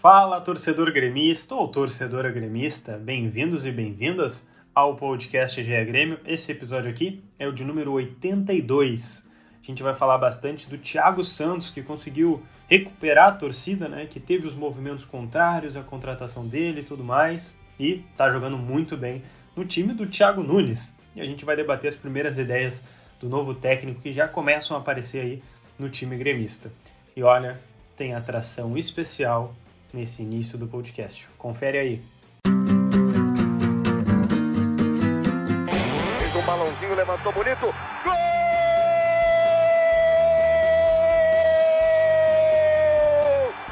Fala, torcedor gremista ou torcedora gremista, bem-vindos e bem-vindas ao podcast GE Grêmio. Esse episódio aqui é o de número 82. A gente vai falar bastante do Thiago Santos, que conseguiu recuperar a torcida, né? Que teve os movimentos contrários à contratação dele e tudo mais, e tá jogando muito bem no time do Thiago Nunes. E a gente vai debater as primeiras ideias do novo técnico que já começam a aparecer aí no time gremista. E olha, tem atração especial nesse início do podcast. Confere aí. Fez um balãozinho, levantou bonito. Gol!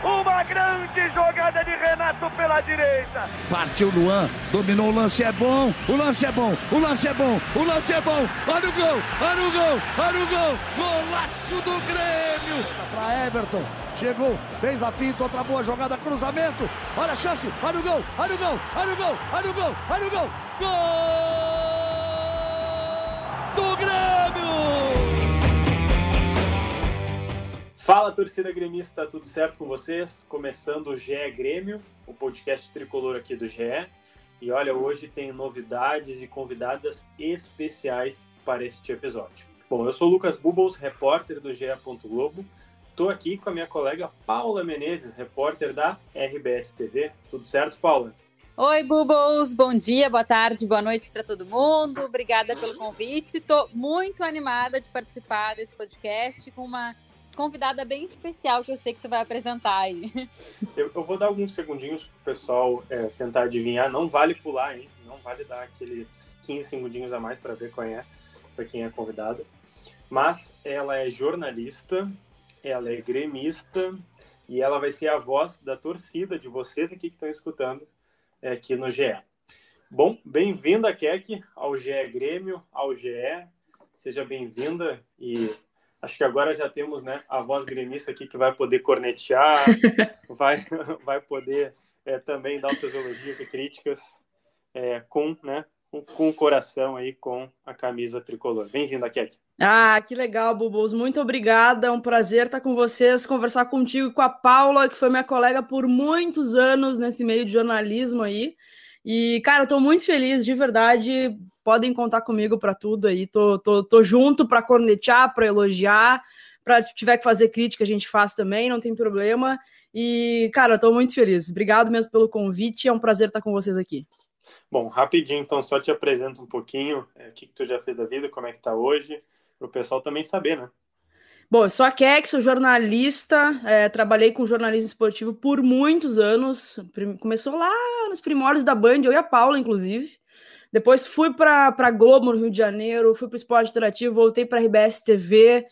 Uma grande jogada de Renato pela direita. Partiu Luan, dominou o lance, é bom, o lance é bom, o lance é bom, o lance é bom. Olha o gol, olha o gol, olha o gol. Golaço do Grêmio. Para Everton, chegou, fez a finta, outra boa jogada, cruzamento. Olha a chance, olha o gol, olha o gol, olha o gol, olha o gol, olha o gol. Gol do Grêmio! Fala torcida gremista, tudo certo com vocês? Começando o GE Grêmio, o podcast tricolor aqui do GE. E olha, hoje tem novidades e convidadas especiais para este episódio. Bom, eu sou o Lucas Bubbles, repórter do GE. Globo. Estou aqui com a minha colega Paula Menezes, repórter da RBS TV. Tudo certo, Paula? Oi, Bubbles! Bom dia, boa tarde, boa noite para todo mundo. Obrigada pelo convite. Estou muito animada de participar desse podcast com uma convidada bem especial que eu sei que tu vai apresentar aí. Eu, eu vou dar alguns segundinhos pro pessoal é, tentar adivinhar. Não vale pular, hein? Não vale dar aqueles 15 segundinhos a mais para ver quem é, para quem é convidada. Mas ela é jornalista, ela é gremista e ela vai ser a voz da torcida de vocês aqui que estão escutando é, aqui no GE. Bom, bem-vinda, Kek, ao GE Grêmio, ao GE. Seja bem-vinda e Acho que agora já temos né, a voz gremista aqui que vai poder cornetear, vai, vai poder é, também dar os seus elogios e críticas é, com, né, com o coração aí, com a camisa tricolor. Bem-vinda, Kek. Ah, que legal, Bubos. Muito obrigada. É um prazer estar com vocês, conversar contigo e com a Paula, que foi minha colega por muitos anos nesse meio de jornalismo aí. E, cara, eu tô muito feliz, de verdade. Podem contar comigo para tudo aí. Tô, tô, tô junto para cornetear, para elogiar. Para se tiver que fazer crítica, a gente faz também, não tem problema. E, cara, eu tô muito feliz. Obrigado mesmo pelo convite. É um prazer estar com vocês aqui. Bom, rapidinho, então, só te apresento um pouquinho é, o que, que tu já fez da vida, como é que tá hoje, para o pessoal também saber, né? Bom, eu sou a Keck, sou jornalista, é, trabalhei com jornalismo esportivo por muitos anos. Começou lá nos primórdios da Band, eu e a Paula, inclusive. Depois fui para Globo no Rio de Janeiro, fui para o Esporte Interativo, voltei para a RBS TV.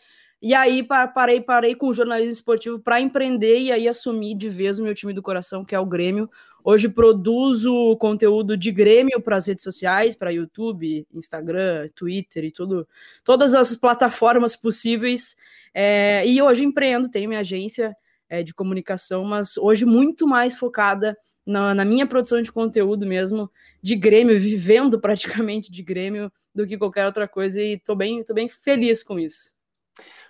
E aí parei, parei com o jornalismo esportivo para empreender e aí assumir de vez o meu time do coração, que é o Grêmio. Hoje produzo conteúdo de Grêmio para as redes sociais, para YouTube, Instagram, Twitter e tudo, todas as plataformas possíveis. É, e hoje empreendo, tenho minha agência é, de comunicação, mas hoje muito mais focada na, na, minha produção de conteúdo mesmo, de Grêmio, vivendo praticamente de Grêmio, do que qualquer outra coisa, e tô bem, tô bem feliz com isso.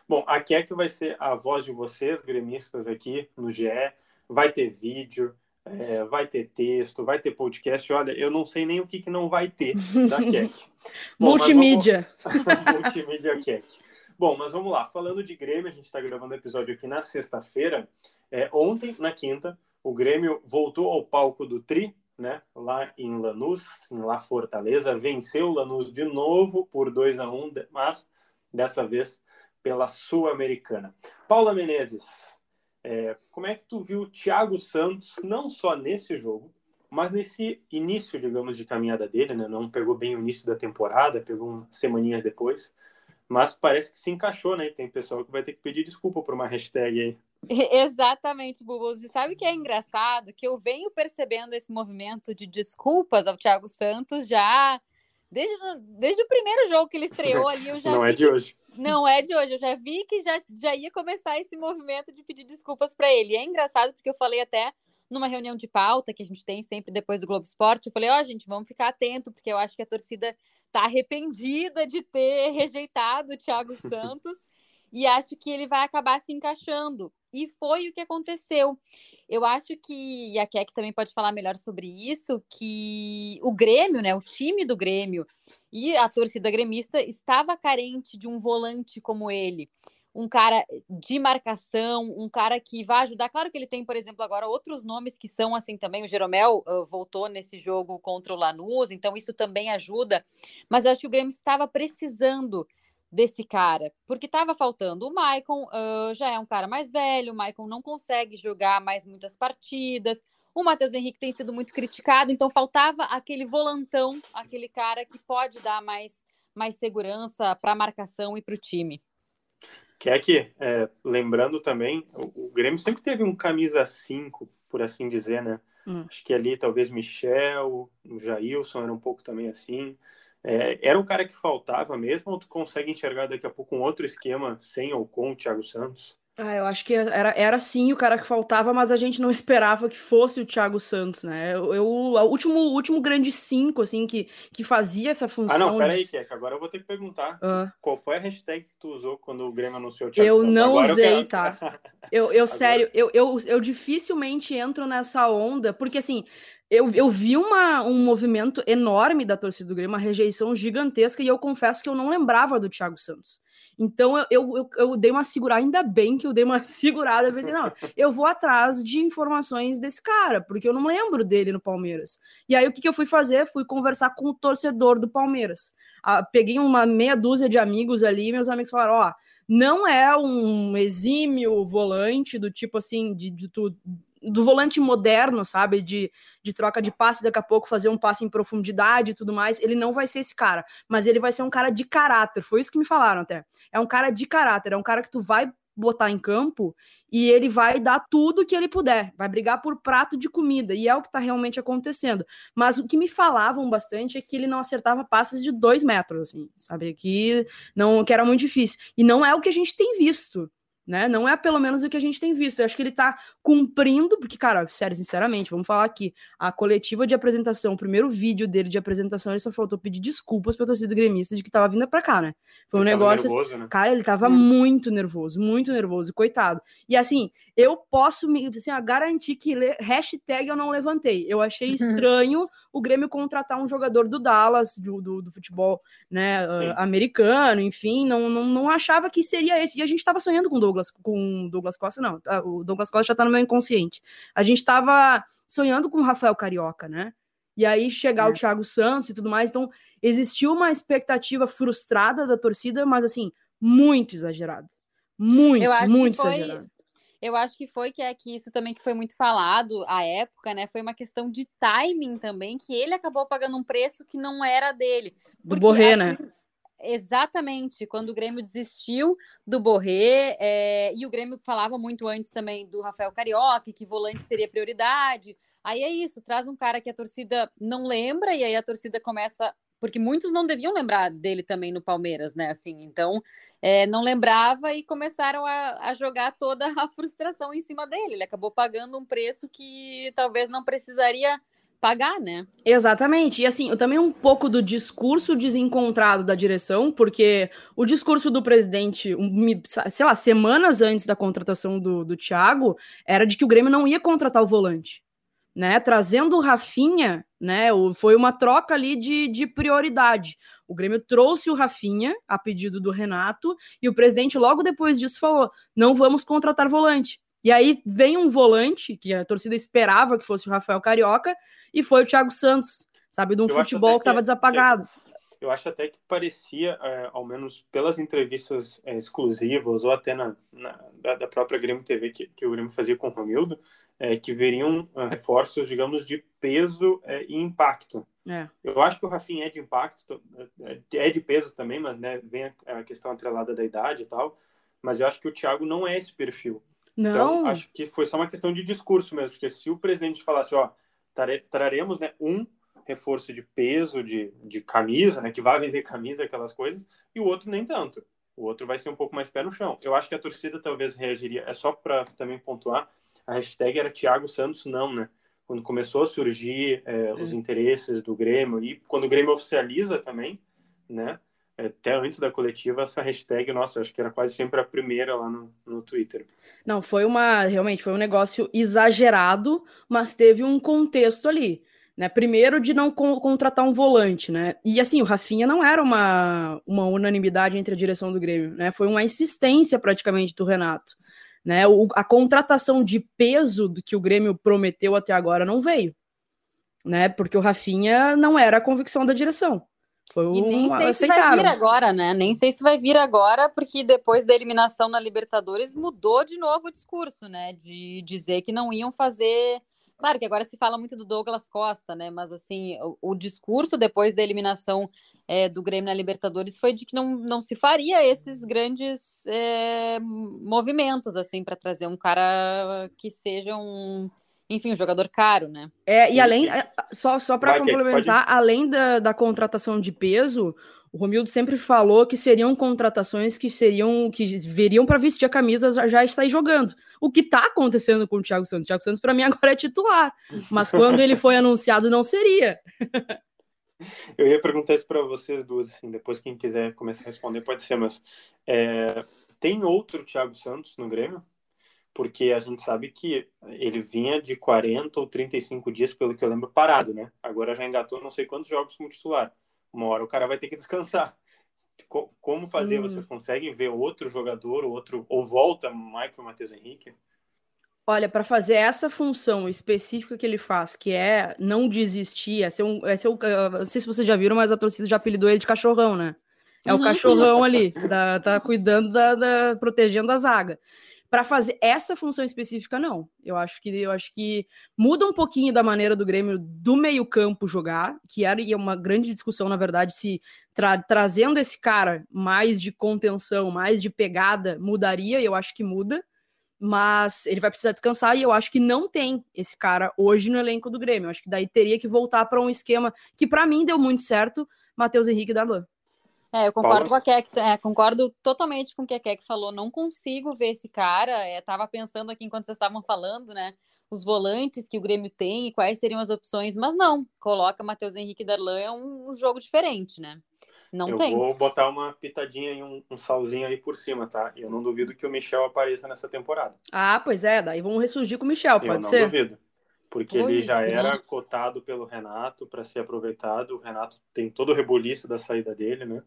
Bom, aqui é que vai ser a voz de vocês, gremistas, aqui no GE. Vai ter vídeo, é, vai ter texto, vai ter podcast. Olha, eu não sei nem o que, que não vai ter da Keck. Multimídia. Vamos... Multimídia Keck. Bom, mas vamos lá. Falando de Grêmio, a gente está gravando o episódio aqui na sexta-feira. É, ontem, na quinta, o Grêmio voltou ao palco do Tri, né? Lá em Lanús, em La Fortaleza, venceu o Lanús de novo por 2 a 1 mas dessa vez pela Sul-Americana. Paula Menezes, é, como é que tu viu o Thiago Santos, não só nesse jogo, mas nesse início, digamos, de caminhada dele, né? Não pegou bem o início da temporada, pegou umas semaninhas depois mas parece que se encaixou, né? Tem pessoal que vai ter que pedir desculpa por uma hashtag aí. Exatamente, Bubos. E sabe que é engraçado? Que eu venho percebendo esse movimento de desculpas ao Thiago Santos já desde, desde o primeiro jogo que ele estreou ali. Eu já Não é de hoje. Não é de hoje. Eu já vi que já, já ia começar esse movimento de pedir desculpas para ele. E é engraçado porque eu falei até numa reunião de pauta que a gente tem sempre depois do Globo Esporte, eu falei, ó, oh, gente, vamos ficar atento, porque eu acho que a torcida tá arrependida de ter rejeitado o Thiago Santos. E acho que ele vai acabar se encaixando. E foi o que aconteceu. Eu acho que, e a Keck também pode falar melhor sobre isso, que o Grêmio, né, o time do Grêmio e a torcida gremista estava carente de um volante como ele um cara de marcação, um cara que vai ajudar. Claro que ele tem, por exemplo, agora outros nomes que são assim também. O Jeromel uh, voltou nesse jogo contra o Lanús, então isso também ajuda. Mas eu acho que o Grêmio estava precisando desse cara, porque estava faltando. O Maicon uh, já é um cara mais velho, o Maicon não consegue jogar mais muitas partidas. O Matheus Henrique tem sido muito criticado, então faltava aquele volantão, aquele cara que pode dar mais, mais segurança para a marcação e para o time. Que é que, é, lembrando também, o, o, Grêmio sempre teve um camisa 5, por assim dizer, né? Hum. Acho que ali talvez Michel, o Jailson era um pouco também assim. É, era o cara que faltava mesmo, ou tu consegue enxergar daqui a pouco um outro esquema sem ou com o Thiago Santos? Ah, eu acho que era, era sim o cara que faltava, mas a gente não esperava que fosse o Thiago Santos, né? Eu, eu o último, último grande cinco, assim, que, que fazia essa função. Ah, não, peraí, de... Kek, agora eu vou ter que perguntar. Uh. Qual foi a hashtag que tu usou quando o Grêmio anunciou o Thiago eu Santos? Não usei, eu quero... tá? Eu, eu sério, eu, eu, eu dificilmente entro nessa onda, porque assim, eu, eu vi uma, um movimento enorme da torcida do Grêmio, uma rejeição gigantesca, e eu confesso que eu não lembrava do Thiago Santos. Então eu, eu, eu, dei uma segurada, ainda bem que eu dei uma segurada, eu pensei, não, eu vou atrás de informações desse cara, porque eu não lembro dele no Palmeiras. E aí o que, que eu fui fazer? Fui conversar com o torcedor do Palmeiras. Ah, peguei uma meia dúzia de amigos ali, meus amigos falaram, ó, oh, não é um exímio volante do tipo assim, de, de, de do volante moderno, sabe? De, de troca de passe, daqui a pouco fazer um passe em profundidade e tudo mais. Ele não vai ser esse cara, mas ele vai ser um cara de caráter. Foi isso que me falaram até. É um cara de caráter, é um cara que tu vai botar em campo e ele vai dar tudo que ele puder, vai brigar por prato de comida, e é o que tá realmente acontecendo. Mas o que me falavam bastante é que ele não acertava passes de dois metros, assim, sabe? Que, não, que era muito difícil. E não é o que a gente tem visto né? Não é pelo menos o que a gente tem visto. Eu acho que ele tá cumprindo, porque, cara, sério, sinceramente, vamos falar aqui. A coletiva de apresentação, o primeiro vídeo dele de apresentação, ele só faltou pedir desculpas pra torcida gremista de que tava vindo pra cá, né? Foi um ele negócio. Nervoso, né? Cara, ele tava hum. muito nervoso, muito nervoso, coitado. E assim, eu posso me assim, garantir que le... hashtag eu não levantei. Eu achei estranho o Grêmio contratar um jogador do Dallas, do, do, do futebol né, uh, americano, enfim, não, não, não achava que seria esse. E a gente tava sonhando com o Douglas, com Douglas Costa, não. Tá, o Douglas Costa já tá no meu inconsciente. A gente tava sonhando com o Rafael Carioca, né? E aí chegar é. o Thiago Santos e tudo mais. Então, existiu uma expectativa frustrada da torcida, mas assim, muito exagerada. Muito, muito foi... exagerada. Eu acho que foi que é que isso também que foi muito falado à época, né? Foi uma questão de timing também, que ele acabou pagando um preço que não era dele. Do Borré, né? assim, né? Exatamente, quando o Grêmio desistiu do Borré, é, e o Grêmio falava muito antes também do Rafael Carioca, que volante seria prioridade. Aí é isso, traz um cara que a torcida não lembra, e aí a torcida começa. Porque muitos não deviam lembrar dele também no Palmeiras, né? Assim, então é, não lembrava e começaram a, a jogar toda a frustração em cima dele. Ele acabou pagando um preço que talvez não precisaria pagar, né? Exatamente. E assim, também um pouco do discurso desencontrado da direção, porque o discurso do presidente, sei lá, semanas antes da contratação do, do Thiago, era de que o Grêmio não ia contratar o volante. Né, trazendo o Rafinha, né, foi uma troca ali de, de prioridade. O Grêmio trouxe o Rafinha a pedido do Renato e o presidente logo depois disso falou: não vamos contratar volante. E aí vem um volante, que a torcida esperava que fosse o Rafael Carioca, e foi o Thiago Santos, sabe, de um eu futebol que estava desapagado. Que, eu acho até que parecia, é, ao menos pelas entrevistas é, exclusivas, ou até na, na da, própria Grêmio TV que, que o Grêmio fazia com o Romildo, é, que veriam é, reforços, digamos, de peso é, e impacto. É. Eu acho que o Rafinha é de impacto, é, é de peso também, mas né, vem a, a questão atrelada da idade e tal. Mas eu acho que o Thiago não é esse perfil. Não. Então, acho que foi só uma questão de discurso mesmo, porque se o presidente falasse, ó, traremos né, um reforço de peso, de, de camisa, né, que vai vender camisa, aquelas coisas, e o outro nem tanto. O outro vai ser um pouco mais pé no chão. Eu acho que a torcida talvez reagiria, é só para também pontuar, a hashtag era Thiago Santos não, né? Quando começou a surgir é, os interesses do Grêmio, e quando o Grêmio oficializa também, né? Até antes da coletiva, essa hashtag, nossa, acho que era quase sempre a primeira lá no, no Twitter. Não, foi uma, realmente, foi um negócio exagerado, mas teve um contexto ali. Né? Primeiro de não con contratar um volante, né? E assim, o Rafinha não era uma, uma unanimidade entre a direção do Grêmio, né? Foi uma insistência praticamente do Renato. Né? O, a contratação de peso que o Grêmio prometeu até agora não veio. Né? Porque o Rafinha não era a convicção da direção. Foi e nem sei se vai vir agora, né? Nem sei se vai vir agora, porque depois da eliminação na Libertadores mudou de novo o discurso, né? De dizer que não iam fazer. Claro que agora se fala muito do Douglas Costa, né? Mas assim, o, o discurso depois da eliminação é, do Grêmio na Libertadores foi de que não, não se faria esses grandes é, movimentos, assim, para trazer um cara que seja um enfim, um jogador caro, né? É, e além, é, só, só para complementar, além da, da contratação de peso, o Romildo sempre falou que seriam contratações que seriam que veriam para vestir a camisa já, já sair jogando. O que está acontecendo com o Thiago Santos? O Thiago Santos, para mim, agora é titular. Mas quando ele foi anunciado, não seria. Eu ia perguntar isso para vocês duas, assim, depois quem quiser começar a responder pode ser, mas é, tem outro Thiago Santos no Grêmio? Porque a gente sabe que ele vinha de 40 ou 35 dias, pelo que eu lembro, parado, né? Agora já engatou não sei quantos jogos como titular. Uma hora o cara vai ter que descansar. Como fazer? Hum. Vocês conseguem ver outro jogador, outro ou volta Michael Matheus Henrique? Olha, para fazer essa função específica que ele faz, que é não desistir, é ser um, é ser um, não sei se vocês já viram, mas a torcida já apelidou ele de cachorrão, né? É o uhum. cachorrão ali, da, tá cuidando da, da, protegendo a zaga para fazer essa função específica, não. Eu acho que eu acho que muda um pouquinho da maneira do Grêmio do meio-campo jogar, que era uma grande discussão, na verdade, se tra trazendo esse cara mais de contenção, mais de pegada, mudaria, eu acho que muda. Mas ele vai precisar descansar e eu acho que não tem esse cara hoje no elenco do Grêmio. Eu acho que daí teria que voltar para um esquema que para mim deu muito certo, Matheus Henrique e Darlan. É, eu concordo com a Keck, é, concordo totalmente com o que a Keck falou. Não consigo ver esse cara. Estava é, pensando aqui enquanto vocês estavam falando, né? Os volantes que o Grêmio tem e quais seriam as opções, mas não. Coloca Matheus Henrique e Darlan é um, um, jogo diferente, né? Não eu tem. Eu vou botar uma pitadinha e um, um salzinho aí por cima, tá? Eu não duvido que o Michel apareça nessa temporada. Ah, pois é, daí vamos ressurgir com o Michel, pode ser? Eu não duvido porque pois ele já é. era cotado pelo Renato para ser aproveitado. O Renato tem todo o reboliço da saída dele, né?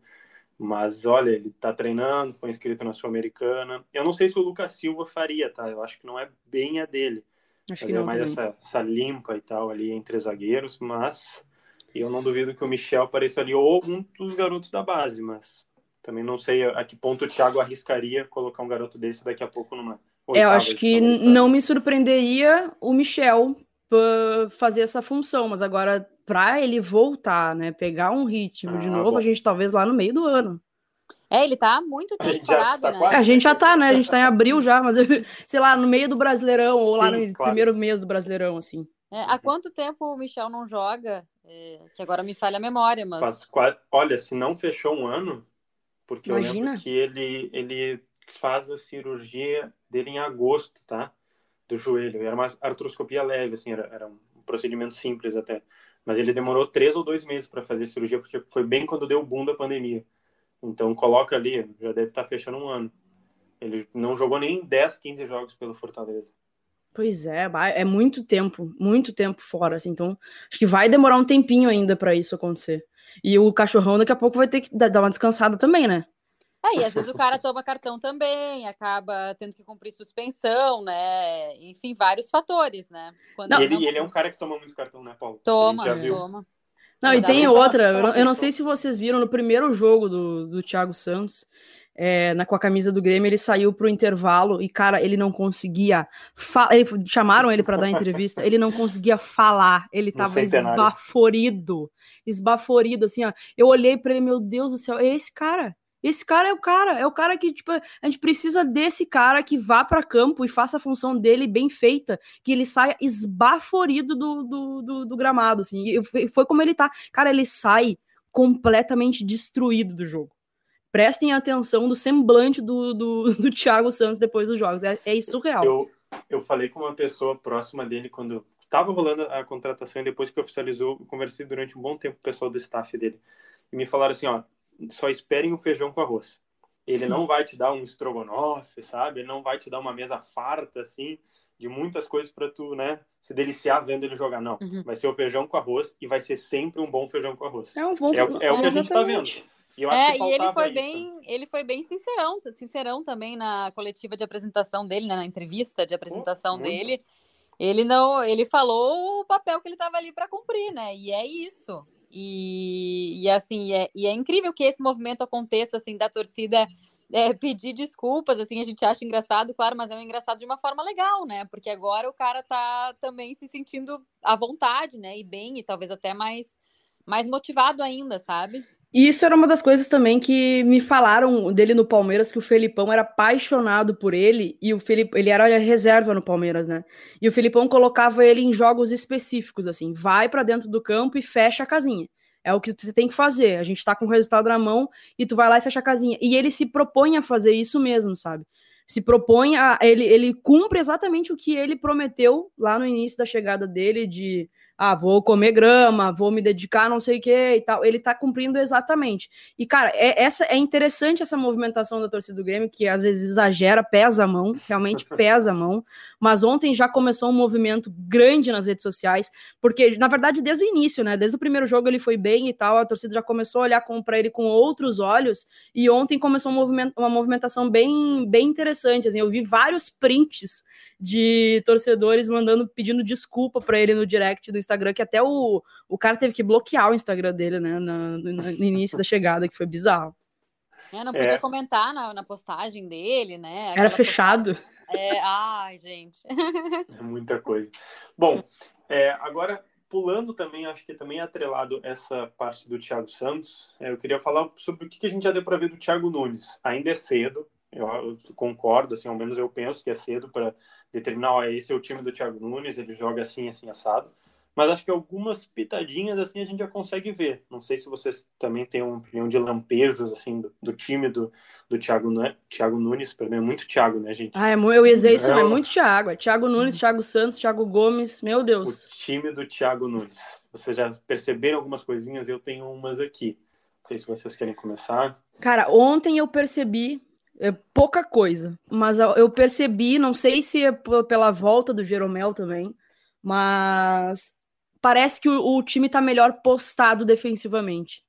Mas olha, ele tá treinando, foi inscrito na Sul-Americana. Eu não sei se o Lucas Silva faria, tá? Eu acho que não é bem a dele. Acho que é não, mais essa, essa, limpa e tal ali entre os zagueiros, mas eu não duvido que o Michel apareça ali ou um dos garotos da base, mas também não sei a que ponto o Thiago arriscaria colocar um garoto desse daqui a pouco numa. É, eu acho que não me surpreenderia o Michel fazer essa função, mas agora para ele voltar, né, pegar um ritmo ah, de novo, bom. a gente talvez lá no meio do ano. É, ele tá muito tempo parado, tá né? A gente já tá, né? A gente tá em abril já, mas sei lá, no meio do Brasileirão ou Sim, lá no claro. primeiro mês do Brasileirão, assim. É, há quanto tempo o Michel não joga? É, que agora me falha a memória, mas. Faz, olha, se não fechou um ano, porque Imagina. eu lembro que ele, ele faz a cirurgia dele em agosto, tá? Do joelho. Era uma artroscopia leve, assim, era, era um procedimento simples até. Mas ele demorou três ou dois meses para fazer cirurgia, porque foi bem quando deu o boom da pandemia. Então coloca ali, já deve estar tá fechando um ano. Ele não jogou nem 10, 15 jogos pelo Fortaleza. Pois é, é muito tempo, muito tempo fora, assim, então acho que vai demorar um tempinho ainda para isso acontecer. E o cachorrão daqui a pouco vai ter que dar uma descansada também, né? É, e às vezes o cara toma cartão também, acaba tendo que cumprir suspensão, né? Enfim, vários fatores, né? Quando não, ele, não... ele é um cara que toma muito cartão, né, Paulo? Toma, já viu. toma. Não, e tem outra, eu não, eu não, sei se vocês viram no primeiro jogo do, do Thiago Santos, é, na, com a camisa do Grêmio, ele saiu pro intervalo e, cara, ele não conseguia. Ele, chamaram ele para dar entrevista, ele não conseguia falar, ele tava esbaforido, esbaforido, assim, ó. Eu olhei para ele, meu Deus do céu, é esse cara. Esse cara é o cara, é o cara que, tipo, a gente precisa desse cara que vá para campo e faça a função dele bem feita, que ele saia esbaforido do, do, do, do gramado, assim. E foi como ele tá. Cara, ele sai completamente destruído do jogo. Prestem atenção do semblante do, do, do Thiago Santos depois dos jogos. É, é surreal. Eu, eu falei com uma pessoa próxima dele quando estava rolando a contratação e depois que oficializou, eu conversei durante um bom tempo com o pessoal do staff dele. E me falaram assim, ó, só esperem o feijão com arroz. Ele não vai te dar um estrogonofe, sabe? Ele não vai te dar uma mesa farta, assim, de muitas coisas para tu, né, se deliciar vendo ele jogar. Não, uhum. vai ser o feijão com arroz e vai ser sempre um bom feijão com arroz. É, um bom... é, o, é o que a gente tá vendo. E, é, e ele foi isso. bem, ele foi bem sincerão, sincerão também na coletiva de apresentação dele, né, na entrevista de apresentação oh, dele. Ele não, ele falou o papel que ele estava ali para cumprir, né? E é isso. E, e assim, é, e é incrível que esse movimento aconteça assim da torcida é, pedir desculpas, assim, a gente acha engraçado, claro, mas é um engraçado de uma forma legal, né? Porque agora o cara tá também se sentindo à vontade, né? E bem, e talvez até mais, mais motivado ainda, sabe? E isso era uma das coisas também que me falaram dele no Palmeiras, que o Felipão era apaixonado por ele, e o Felipe, ele era reserva no Palmeiras, né? E o Felipão colocava ele em jogos específicos, assim, vai para dentro do campo e fecha a casinha. É o que você tem que fazer. A gente tá com o resultado na mão e tu vai lá e fecha a casinha. E ele se propõe a fazer isso mesmo, sabe? Se propõe a. Ele, ele cumpre exatamente o que ele prometeu lá no início da chegada dele, de ah, vou comer grama, vou me dedicar a não sei o que e tal. Ele tá cumprindo exatamente. E, cara, é, essa, é interessante essa movimentação da torcida do Grêmio, que às vezes exagera, pesa a mão, realmente pesa a mão. Mas ontem já começou um movimento grande nas redes sociais, porque, na verdade, desde o início, né? Desde o primeiro jogo ele foi bem e tal, a torcida já começou a olhar para ele com outros olhos, e ontem começou um movimento, uma movimentação bem, bem interessante. Assim, eu vi vários prints de torcedores mandando, pedindo desculpa para ele no direct do Instagram, que até o, o cara teve que bloquear o Instagram dele, né, no, no início da chegada, que foi bizarro. É, não podia é. comentar na, na, postagem dele, né? Aquela Era fechado. Postagem... É, ai, gente. É muita coisa. Bom, é, agora pulando também, acho que também é atrelado essa parte do Thiago Santos, é, eu queria falar sobre o que a gente já deu para ver do Thiago Nunes. Ainda é cedo, eu, concordo, assim, ao menos eu penso que é cedo para determinar, ó, esse é o time do Thiago Nunes, ele joga assim, assim, assado. Mas acho que algumas pitadinhas assim a gente já consegue ver. Não sei se vocês também têm uma opinião de lampejos assim do, do time do, do Thiago, né? Thiago Nunes, para mim é muito Thiago, né, gente? Ah, é, eu ia dizer isso, é, é muito Thiago. É Thiago Nunes, uhum. Thiago Santos, Thiago Gomes, meu Deus. O time do Thiago Nunes. Vocês já perceberam algumas coisinhas? Eu tenho umas aqui. Não sei se vocês querem começar. Cara, ontem eu percebi é pouca coisa, mas eu percebi, não sei se é pela volta do Jeromel também, mas parece que o, o time tá melhor postado defensivamente.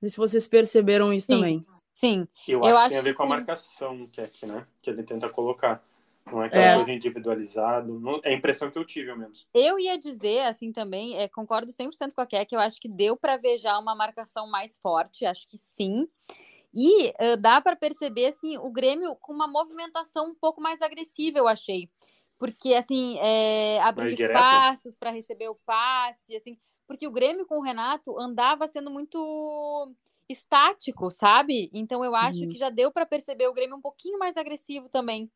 Não sei se vocês perceberam isso sim, também. Sim. Eu, eu acho que tem a ver com sim. a marcação que é aqui, né? Que ele tenta colocar. Não é aquela é. coisa individualizado. Não, é a impressão que eu tive, ao menos. Eu ia dizer, assim, também, é, concordo 100% com a Kek, eu acho que deu para ver já uma marcação mais forte, acho que sim. E uh, dá para perceber assim o Grêmio com uma movimentação um pouco mais agressiva, eu achei. Porque assim, é, abrindo espaços para receber o passe, assim, porque o Grêmio com o Renato andava sendo muito estático, sabe? Então eu acho uhum. que já deu para perceber o Grêmio um pouquinho mais agressivo também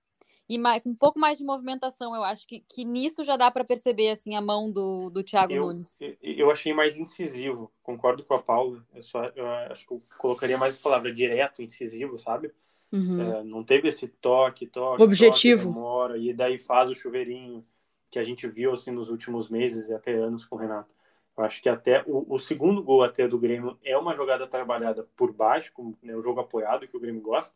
e mais, um pouco mais de movimentação. Eu acho que, que nisso já dá para perceber assim a mão do, do Thiago eu, Nunes. Eu achei mais incisivo, concordo com a Paula. Eu, só, eu acho que eu colocaria mais a palavra direto, incisivo, sabe? Uhum. É, não teve esse toque, toque, objetivo, toque, demora, e daí faz o chuveirinho que a gente viu assim nos últimos meses e até anos com o Renato. Eu acho que até o, o segundo gol até do Grêmio é uma jogada trabalhada por baixo, como né, o jogo apoiado que o Grêmio gosta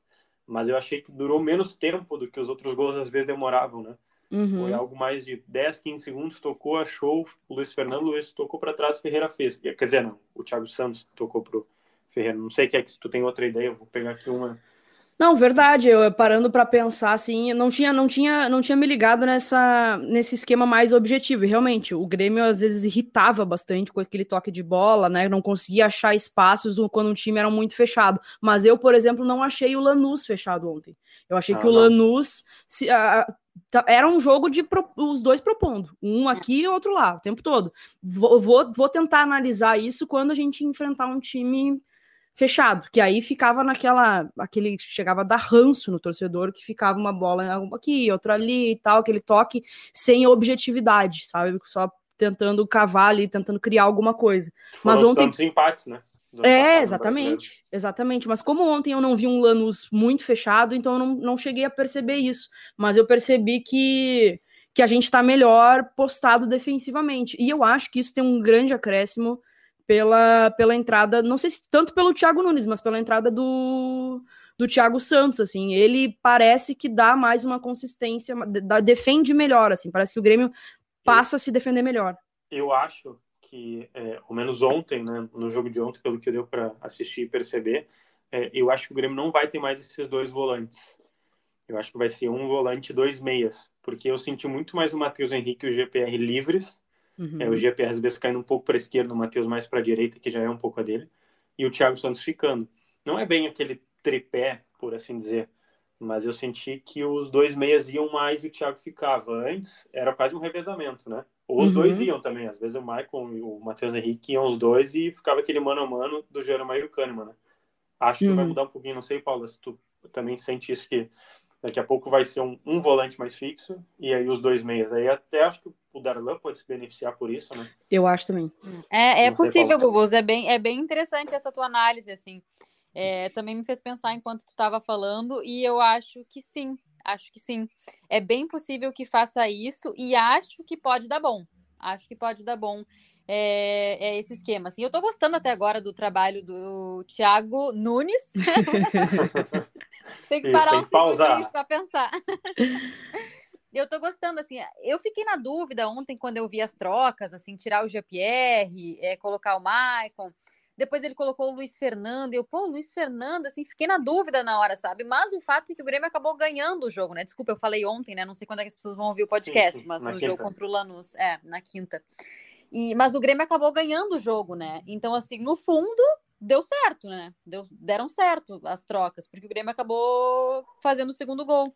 mas eu achei que durou menos tempo do que os outros gols às vezes demoravam, né? Uhum. Foi algo mais de 10, 15 segundos, tocou, achou, o Luiz Fernando, Luiz tocou para trás, Ferreira fez. Quer dizer, não, o Thiago Santos tocou pro Ferreira. Não sei que é que se tu tem outra ideia, eu vou pegar aqui uma não, verdade. Eu parando para pensar assim, não tinha, não tinha, não tinha me ligado nessa nesse esquema mais objetivo. E realmente, o Grêmio às vezes irritava bastante com aquele toque de bola, né? Não conseguia achar espaços quando um time era muito fechado. Mas eu, por exemplo, não achei o Lanús fechado ontem. Eu achei que o Lanús se, a, era um jogo de pro, os dois propondo, um aqui e outro lá, o tempo todo. Vou, vou, vou tentar analisar isso quando a gente enfrentar um time fechado, que aí ficava naquela, aquele, chegava a dar ranço no torcedor, que ficava uma bola aqui, outra ali e tal, aquele toque sem objetividade, sabe? Só tentando cavar ali, tentando criar alguma coisa. Foram Mas ontem empates, né? É, exatamente, exatamente. Mas como ontem eu não vi um Lanús muito fechado, então eu não, não cheguei a perceber isso. Mas eu percebi que, que a gente está melhor postado defensivamente. E eu acho que isso tem um grande acréscimo pela, pela entrada, não sei se tanto pelo Thiago Nunes, mas pela entrada do, do Thiago Santos, assim, ele parece que dá mais uma consistência, da, defende melhor, assim, parece que o Grêmio passa a se defender melhor. Eu acho que, é, ao menos ontem, né, no jogo de ontem, pelo que deu para assistir e perceber, é, eu acho que o Grêmio não vai ter mais esses dois volantes. Eu acho que vai ser um volante dois meias, porque eu senti muito mais o Matheus Henrique e o GPR livres Uhum. É, o GPR às vezes caindo um pouco para a esquerda, o Matheus mais para a direita, que já é um pouco a dele, e o Thiago Santos ficando. Não é bem aquele tripé, por assim dizer, mas eu senti que os dois meias iam mais e o Thiago ficava. Antes era quase um revezamento, né? Ou os uhum. dois iam também. Às vezes o Maicon e o Matheus Henrique iam os dois e ficava aquele mano a mano do Jeremiah e o Kahneman, né? Acho que uhum. vai mudar um pouquinho, não sei, Paula, se tu também sente isso que Daqui a pouco vai ser um, um, volante mais fixo e aí os dois meias. Aí até acho que o Darlan pode se beneficiar por isso, né? Eu acho também. É, é possível, Gugos. É bem, é bem interessante essa tua análise, assim. É, também me fez pensar enquanto tu estava falando e eu acho que sim. Acho que sim. É bem possível que faça isso e acho que pode dar bom. Acho que pode dar bom. É, é, esse esquema. Assim, eu estou gostando até agora do trabalho do Thiago Nunes. Tem que parar Isso, tem um segundo para pensar. eu tô gostando, assim, eu fiquei na dúvida ontem quando eu vi as trocas, assim, tirar o GPR, é, colocar o Maicon. Depois ele colocou o Luiz Fernando. Eu, pô, Luiz Fernando, assim, fiquei na dúvida na hora, sabe? Mas o fato é que o Grêmio acabou ganhando o jogo, né? Desculpa, eu falei ontem, né? Não sei quando é que as pessoas vão ouvir o podcast, sim, sim. mas na no quinta. jogo contra o Lanús, é, na quinta. E, mas o Grêmio acabou ganhando o jogo, né? Então, assim, no fundo, deu certo, né? Deu, deram certo as trocas, porque o Grêmio acabou fazendo o segundo gol.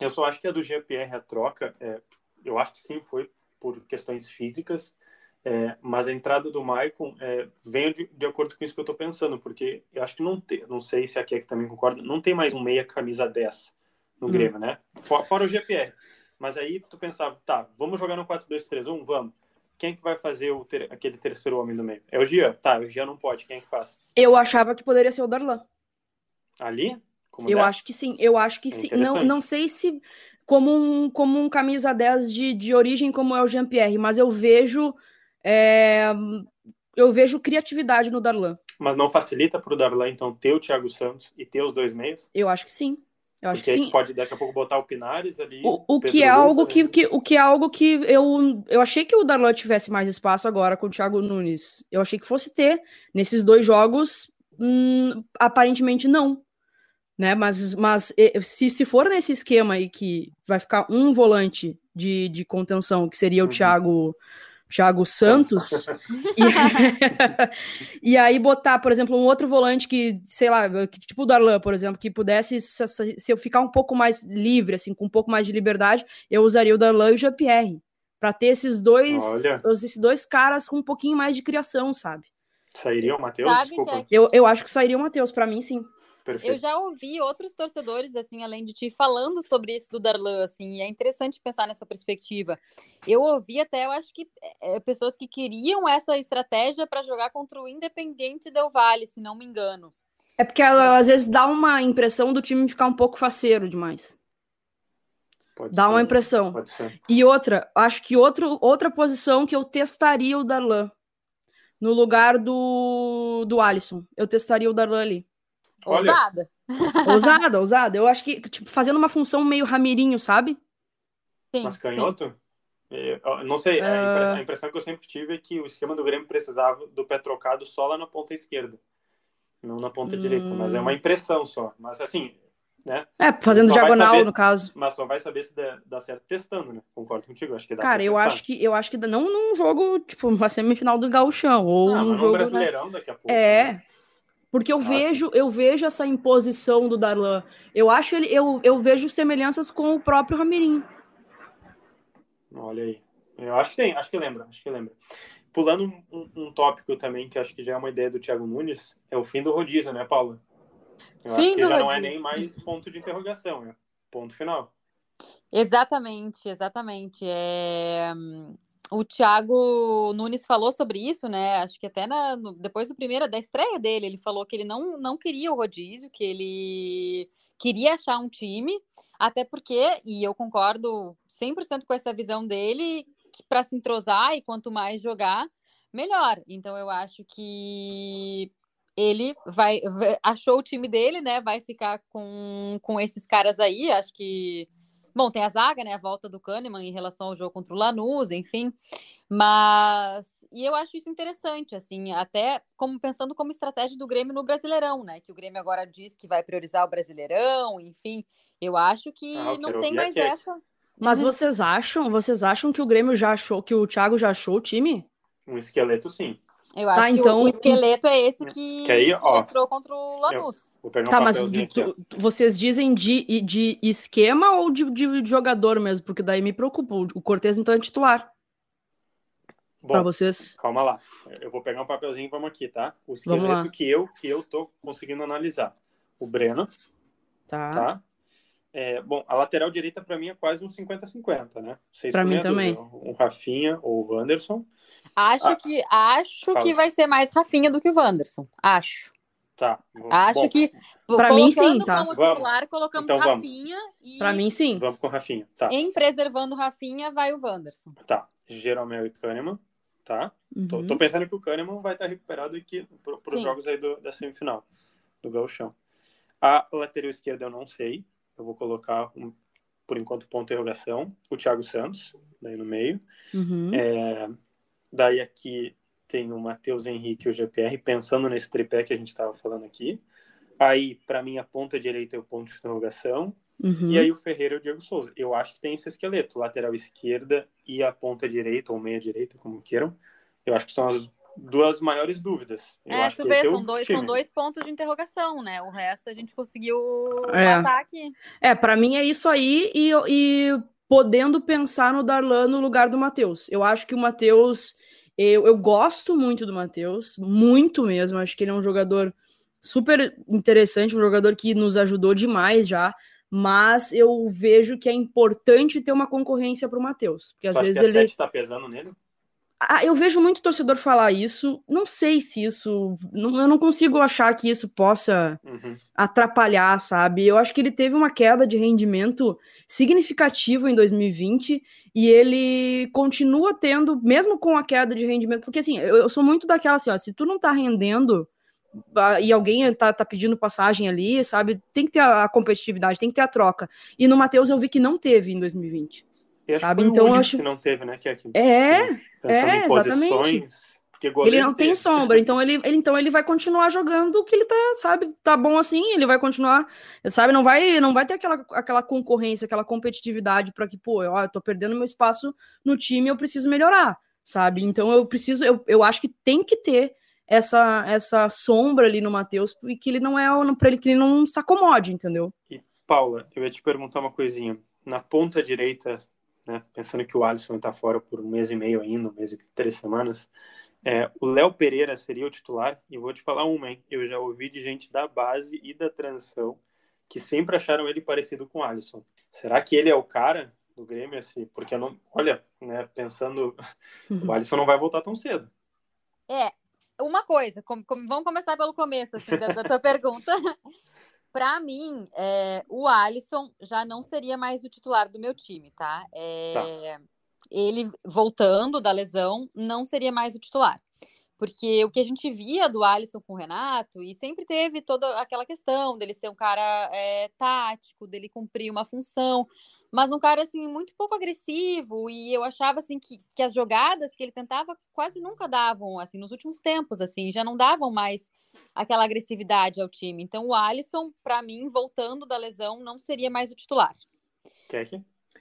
Eu só acho que a do GPR, a troca, é, eu acho que sim, foi por questões físicas, é, mas a entrada do Maicon é, vem de, de, acordo com isso que eu estou pensando, porque eu acho que não tem, não sei se a Kek também concorda, não tem mais um meia camisa 10 no hum. Grêmio, né? Fora, fora o GPR. Mas aí tu pensava, tá, vamos jogar no 4-2-3-1? Vamos quem que vai fazer o ter, aquele terceiro homem do meio? É o Jean? Tá, o Jean não pode. Quem é que faz? Eu achava que poderia ser o Darlan. Ali? Como eu 10? acho que sim. Eu acho que é sim. Não, não sei se como um, como um camisa 10 de, de origem como é o Jean-Pierre, mas eu vejo é, eu vejo criatividade no Darlan. Mas não facilita para o Darlan, então, ter o Thiago Santos e ter os dois meios? Eu acho que sim. Eu acho Porque que sim. pode daqui a pouco botar o Pinares ali. O, o que é algo que, que, o que é algo que eu, eu achei que o Darlan tivesse mais espaço agora com o Thiago Nunes. Eu achei que fosse ter nesses dois jogos, hum, aparentemente não. Né? Mas, mas se, se for nesse esquema aí que vai ficar um volante de, de contenção, que seria o uhum. Thiago Thiago Santos, e, e, aí botar, por exemplo, um outro volante que, sei lá, tipo o Darlan, por exemplo, que pudesse, se, se, eu ficar um pouco mais livre, assim, com um pouco mais de liberdade, eu usaria o Darlan e o Jean-Pierre, para ter esses dois, esses dois caras com um pouquinho mais de criação, sabe? Sairia o Matheus? Eu, eu acho que sairia o Matheus, para mim, sim. Perfeito. Eu já ouvi outros torcedores, assim, além de ti, falando sobre isso do Darlan, assim, e é interessante pensar nessa perspectiva. Eu ouvi até, eu acho que é, pessoas que queriam essa estratégia para jogar contra o Independente Del Vale, se não me engano. É porque às vezes dá uma impressão do time ficar um pouco faceiro demais. Pode dá ser, uma impressão. E outra, acho que outro, outra posição que eu testaria o Darlan. No lugar do, do Alisson. Eu testaria o Darlan ali. Ousada. ousada, ousada. Eu acho que, tipo, fazendo uma função meio ramirinho, sabe? Sim, Mas canhoto? Sim. não sei, uh... a impressão que eu sempre tive é que o esquema do Grêmio precisava do pé trocado só lá na ponta esquerda, não na ponta hum... direita. Mas é uma impressão só. Mas assim, né? É, fazendo diagonal, saber, no caso. Mas só vai saber se dá, dá certo testando, né? Concordo contigo, acho que dá Cara, eu acho que eu acho que não num jogo, tipo, uma semifinal do Gauchão, ou ah, num jogo... Brasileirão né? daqui a pouco. É, né? Porque eu vejo, eu vejo essa imposição do Darlan. Eu acho ele, eu, eu vejo semelhanças com o próprio Ramirim. Olha aí. Eu acho que tem, acho que lembra, acho que lembra. Pulando um, um, um, tópico também, que acho que já é uma ideia do Thiago Nunes, é o fim do rodízio, né, Paula? Eu fim acho que já rodízio. não é nem mais ponto de interrogação, é ponto final. Exatamente, exatamente. É o Thiago Nunes falou sobre isso, né? Acho que até na, no, depois do primeiro, da estreia dele, ele falou que ele não, não queria o rodízio, que ele queria achar um time, até porque, e eu concordo 100% com essa visão dele, que para se entrosar e quanto mais jogar, melhor. Então eu acho que ele vai achou o time dele, né? Vai ficar com, com esses caras aí. Acho que bom, tem a zaga, né? A volta do Kahneman em relação ao jogo contra o Lanús, enfim. Mas e eu acho isso interessante, assim, até como pensando como estratégia do Grêmio no Brasileirão, né? Que o Grêmio agora diz que vai priorizar o Brasileirão, enfim. Eu acho que ah, não tem mais essa. Mas uhum. vocês acham, vocês acham que o Grêmio já achou, que o Thiago já achou o time? Um esqueleto, sim. Eu tá, acho tá, que então... o, esqueleto é esse que, que, aí, ó, entrou contra o Lanús. tá, um mas tu, vocês dizem de, de esquema ou de, de, jogador mesmo? Porque daí me preocupa. O Cortez então é titular. Bom, pra vocês. Calma lá. Eu vou pegar um papelzinho e vamos aqui, tá? O esqueleto que eu, que eu tô conseguindo analisar. O Breno. Tá. tá? É, bom, a lateral direita para mim é quase um 50-50, né? Para mim também. O Rafinha ou o Wanderson. Acho ah, que acho que vai ser mais Rafinha do que o Wanderson. Acho. Tá. Acho bom, que para mim sim, tá. Como titular, colocamos então, Rafinha e Para mim sim. Vamos com Rafinha, tá. Em preservando Rafinha vai o Wanderson. Tá. Jeromel e Kahneman, tá? Uhum. Tô, tô, pensando que o Kahneman vai estar recuperado aqui para os jogos aí do, da semifinal do Gauchão. A lateral esquerda eu não sei, eu vou colocar, um, por enquanto, ponto de interrogação, o Thiago Santos, daí no meio. Uhum. É, daí aqui tem o Matheus Henrique e o GPR, pensando nesse tripé que a gente estava falando aqui. Aí, para mim, a ponta direita é o ponto de interrogação. Uhum. E aí o Ferreira e o Diego Souza. Eu acho que tem esse esqueleto, lateral esquerda e a ponta direita, ou meia direita, como queiram. Eu acho que são as duas maiores dúvidas. Eu é, tu vê, é são, dois, são dois pontos de interrogação, né? O resto a gente conseguiu é. matar aqui. É, para mim é isso aí e, e podendo pensar no Darlan no lugar do Matheus. Eu acho que o Matheus, eu, eu gosto muito do Matheus, muito mesmo. Acho que ele é um jogador super interessante, um jogador que nos ajudou demais já. Mas eu vejo que é importante ter uma concorrência para o Matheus. Porque às vezes que a ele. está pesando nele? Eu vejo muito torcedor falar isso. Não sei se isso. Não, eu não consigo achar que isso possa uhum. atrapalhar, sabe? Eu acho que ele teve uma queda de rendimento significativo em 2020 e ele continua tendo, mesmo com a queda de rendimento, porque assim, eu, eu sou muito daquela assim, ó, se tu não tá rendendo e alguém tá, tá pedindo passagem ali, sabe? Tem que ter a, a competitividade, tem que ter a troca. E no Matheus eu vi que não teve em 2020. sabe? então eu acho que não teve, né? Que é, é é, exatamente. Ele não tem sombra, então ele, ele, então ele vai continuar jogando o que ele tá, sabe, tá bom assim, ele vai continuar, sabe, não vai não vai ter aquela, aquela concorrência, aquela competitividade para que, pô, ó, eu tô perdendo meu espaço no time, eu preciso melhorar, sabe? Então eu preciso, eu, eu acho que tem que ter essa essa sombra ali no Matheus e que ele não é para ele que ele não se acomode, entendeu? E Paula, eu ia te perguntar uma coisinha. Na ponta direita, né? Pensando que o Alisson está fora por um mês e meio ainda, um mês e três semanas, é, o Léo Pereira seria o titular. E vou te falar uma, hein? Eu já ouvi de gente da base e da transição que sempre acharam ele parecido com o Alisson. Será que ele é o cara do Grêmio? Assim? Porque não, olha, né, pensando, o Alisson não vai voltar tão cedo. É, uma coisa, com, com, vamos começar pelo começo assim, da, da tua pergunta. Para mim, é, o Alisson já não seria mais o titular do meu time, tá? É, tá? Ele voltando da lesão não seria mais o titular. Porque o que a gente via do Alisson com o Renato, e sempre teve toda aquela questão dele ser um cara é, tático, dele cumprir uma função, mas um cara assim muito pouco agressivo e eu achava assim que, que as jogadas que ele tentava quase nunca davam assim nos últimos tempos assim já não davam mais aquela agressividade ao time. Então o Alisson para mim voltando da lesão não seria mais o titular. Quer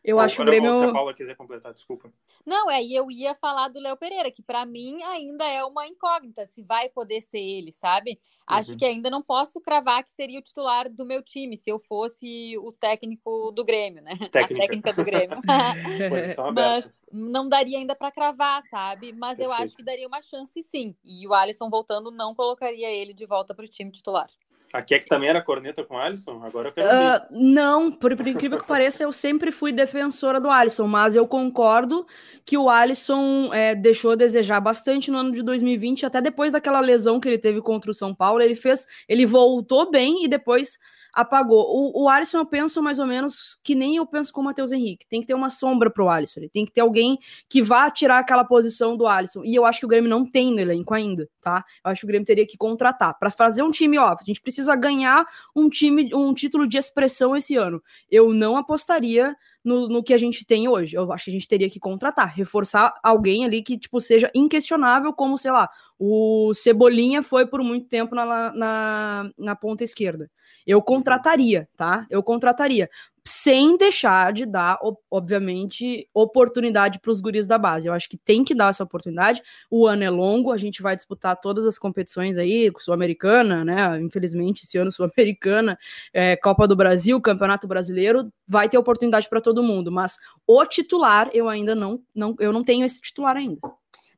Eu acho que o Grêmio. Se a Paula quiser completar, desculpa. Não, é, e eu ia falar do Léo Pereira, que para mim ainda é uma incógnita, se vai poder ser ele, sabe? Acho uhum. que ainda não posso cravar que seria o titular do meu time, se eu fosse o técnico do Grêmio, né? Técnica. A técnica do Grêmio. Mas não daria ainda para cravar, sabe? Mas Perfeito. eu acho que daria uma chance sim. E o Alisson voltando não colocaria ele de volta para o time titular. Aqui é que também era corneta com o Alisson? Agora eu quero uh, Não, por, por, incrível que pareça, eu sempre fui defensora do Alisson, mas eu concordo que o Alisson é, deixou a desejar bastante no ano de 2020, até depois daquela lesão que ele teve contra o São Paulo, ele fez, ele voltou bem e depois apagou. O, o Alisson eu penso mais ou menos que nem eu penso com o Matheus Henrique. Tem que ter uma sombra pro Alisson. Tem que ter alguém que vá tirar aquela posição do Alisson. E eu acho que o Grêmio não tem no elenco ainda, tá? Eu acho que o Grêmio teria que contratar para fazer um time, ó. A gente precisa ganhar um time, um título de expressão esse ano. Eu não apostaria no, no, que a gente tem hoje. Eu acho que a gente teria que contratar, reforçar alguém ali que, tipo, seja inquestionável, como, sei lá, o Cebolinha foi por muito tempo na, na, na ponta esquerda. Eu contrataria, tá? Eu contrataria sem deixar de dar, obviamente, oportunidade para os guris da base. Eu acho que tem que dar essa oportunidade. O ano é longo, a gente vai disputar todas as competições aí, Sul-Americana, né? Infelizmente, esse ano Sul-Americana, é, Copa do Brasil, Campeonato Brasileiro, vai ter oportunidade para todo mundo. Mas o titular, eu ainda não, não, eu não tenho esse titular ainda.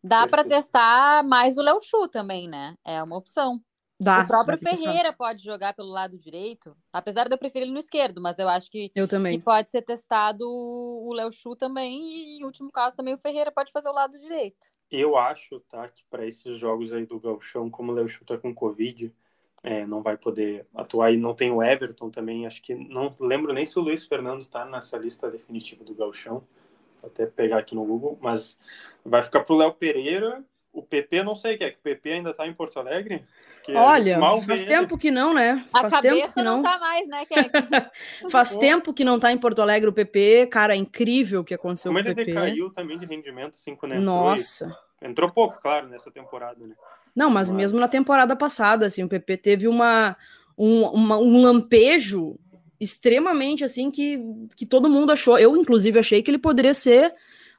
Dá para testar mais o Léo Chu também, né? É uma opção. Dá, o próprio Ferreira pode jogar pelo lado direito, apesar de eu preferir ele no esquerdo, mas eu acho que, eu também. que pode ser testado o Léo Chu também, e em último caso também o Ferreira pode fazer o lado direito. Eu acho, tá, que para esses jogos aí do Galchão, como o Léo Chu tá com Covid, é, não vai poder atuar, e não tem o Everton também, acho que não lembro nem se o Luiz Fernando está nessa lista definitiva do Galchão, vou até pegar aqui no Google, mas vai ficar pro Léo Pereira, o PP não sei que é, que o PP ainda está em Porto Alegre? Olha, faz tempo que não, né? A faz cabeça tempo que não. não tá mais, né, Faz tempo que não tá em Porto Alegre o PP, cara, é incrível o que aconteceu Como com o PP. Como ele decaiu também de rendimento, assim, quando entrou. Nossa. Entrou pouco, claro, nessa temporada, né? Não, mas, mas, mesmo na temporada passada, assim, o PP teve uma, um, uma, um lampejo extremamente, assim, que, que todo mundo achou, eu inclusive achei que ele poderia ser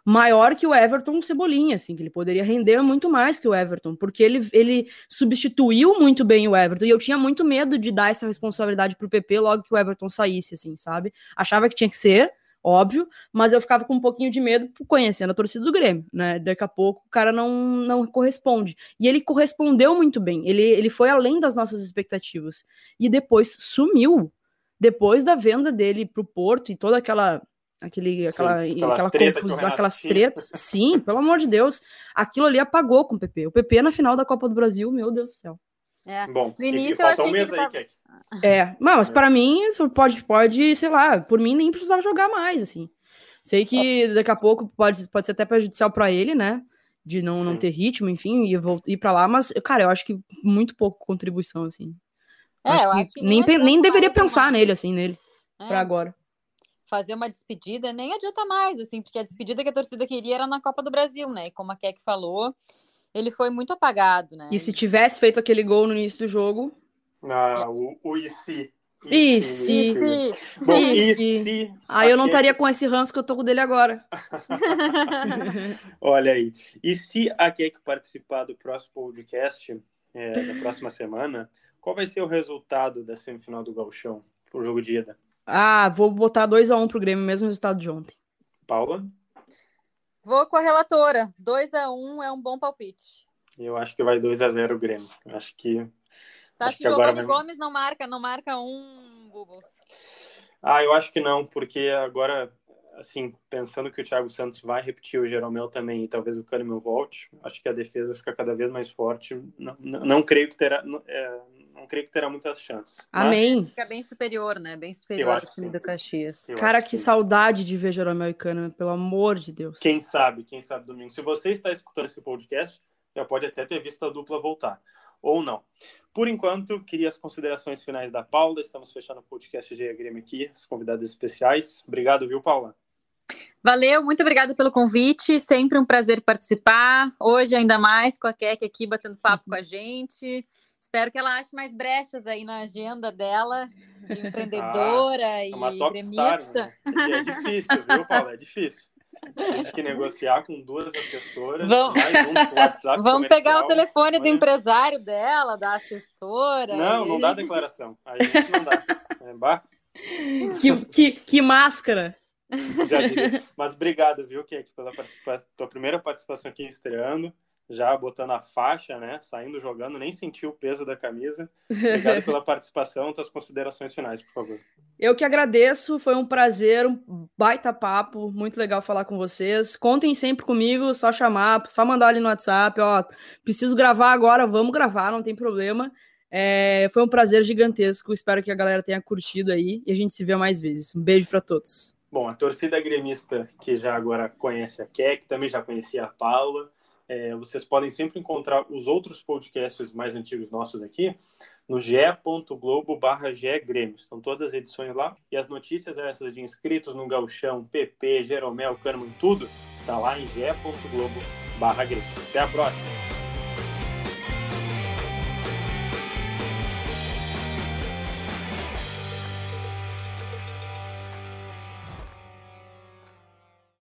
maior que o Everton Cebolinha, assim, que ele poderia render muito mais que o Everton, porque ele, ele substituiu muito bem o Everton, e eu tinha muito medo de dar essa responsabilidade pro PP logo que o Everton saísse, assim, sabe? Achava que tinha que ser, óbvio, mas eu ficava com um pouquinho de medo conhecendo a torcida do Grêmio, né? Daqui a pouco o cara não, não corresponde. E ele correspondeu muito bem, ele, ele foi além das nossas expectativas. E depois sumiu. Depois da venda dele pro Porto e toda aquela aquele, aquela, sim, aquela confusão, aquelas tretas. Sim, pelo amor de Deus. Aquilo ali apagou com o PP. O PP na final da Copa do Brasil, meu Deus do céu. É. Bom, no início eu achei um mês que aí, tava... É, mas para mim, pode, pode, sei lá, por mim nem precisava jogar mais, assim. Sei que daqui a pouco pode, pode ser até prejudicial para ele, né? De não, não ter ritmo, enfim, e vou ir para lá, mas, cara, eu acho que muito pouco contribuição, assim. É, acho eu acho que nem, nem deveria pensar nele, assim, nele, é. para agora fazer uma despedida nem adianta mais, assim, porque a despedida que a torcida queria era na Copa do Brasil, né? E como a Keck falou, ele foi muito apagado, né? E se tivesse feito aquele gol no início do jogo. Ah, o, o IC. E se? Bom, e se? Aí eu não estaria com esse ranço que eu tô com dele agora. Olha aí. E se a Keck participar do próximo podcast, é, da próxima semana, qual vai ser o resultado da semifinal do Galchão pro jogo de ida? Ah, vou botar 2x1 um pro Grêmio, mesmo resultado de ontem. Paula? Vou com a relatora. 2x1 um é um bom palpite. Eu acho que vai 2x0 o Grêmio. Acho que. Tá, acho que, que Giovanni vai... Gomes não marca, não marca um Googles. Ah, eu acho que não, porque agora, assim, pensando que o Thiago Santos vai repetir o Jeromel também e talvez o Kahneman volte, acho que a defesa fica cada vez mais forte. Não, não, não creio que terá. É, não creio que terá muitas chances. Amém. Mas... Fica bem superior, né? Bem superior ao time do Caxias. Eu Cara, que sim. saudade de ver Jeromel e Kahneman, pelo amor de Deus. Quem sabe, quem sabe domingo. Se você está escutando esse podcast, já pode até ter visto a dupla voltar. Ou não. Por enquanto, queria as considerações finais da Paula. Estamos fechando o podcast de Grêmio aqui, os convidados especiais. Obrigado, viu, Paula? Valeu, muito obrigada pelo convite. Sempre um prazer participar. Hoje, ainda mais, com a Kek aqui batendo papo com a gente. Espero que ela ache mais brechas aí na agenda dela de empreendedora ah, e é gremista. Né? é difícil, viu, Paulo? É difícil. Tem que negociar com duas assessoras, vamos, mais um com WhatsApp. Vamos pegar o telefone do empresário dela, da assessora. Não, e... não dá declaração. A gente não dá. É, que, que, que máscara! Mas obrigado, viu, Kek, pela tua primeira participação aqui estreando já botando a faixa, né? Saindo jogando, nem sentiu o peso da camisa. Obrigado pela participação, tuas considerações finais, por favor. Eu que agradeço, foi um prazer, um baita papo, muito legal falar com vocês. Contem sempre comigo, só chamar, só mandar ali no WhatsApp, ó, preciso gravar agora, vamos gravar, não tem problema. É, foi um prazer gigantesco. Espero que a galera tenha curtido aí e a gente se vê mais vezes. Um beijo para todos. Bom, a torcida gremista que já agora conhece a Keck, também já conhecia a Paula. É, vocês podem sempre encontrar os outros podcasts mais antigos nossos aqui no ge.globo barra Grêmio. Estão todas as edições lá. E as notícias essas de inscritos no Galchão, PP, Jeromel, Kahneman, tudo, está lá em ge.globo barra Grêmio. Até a próxima!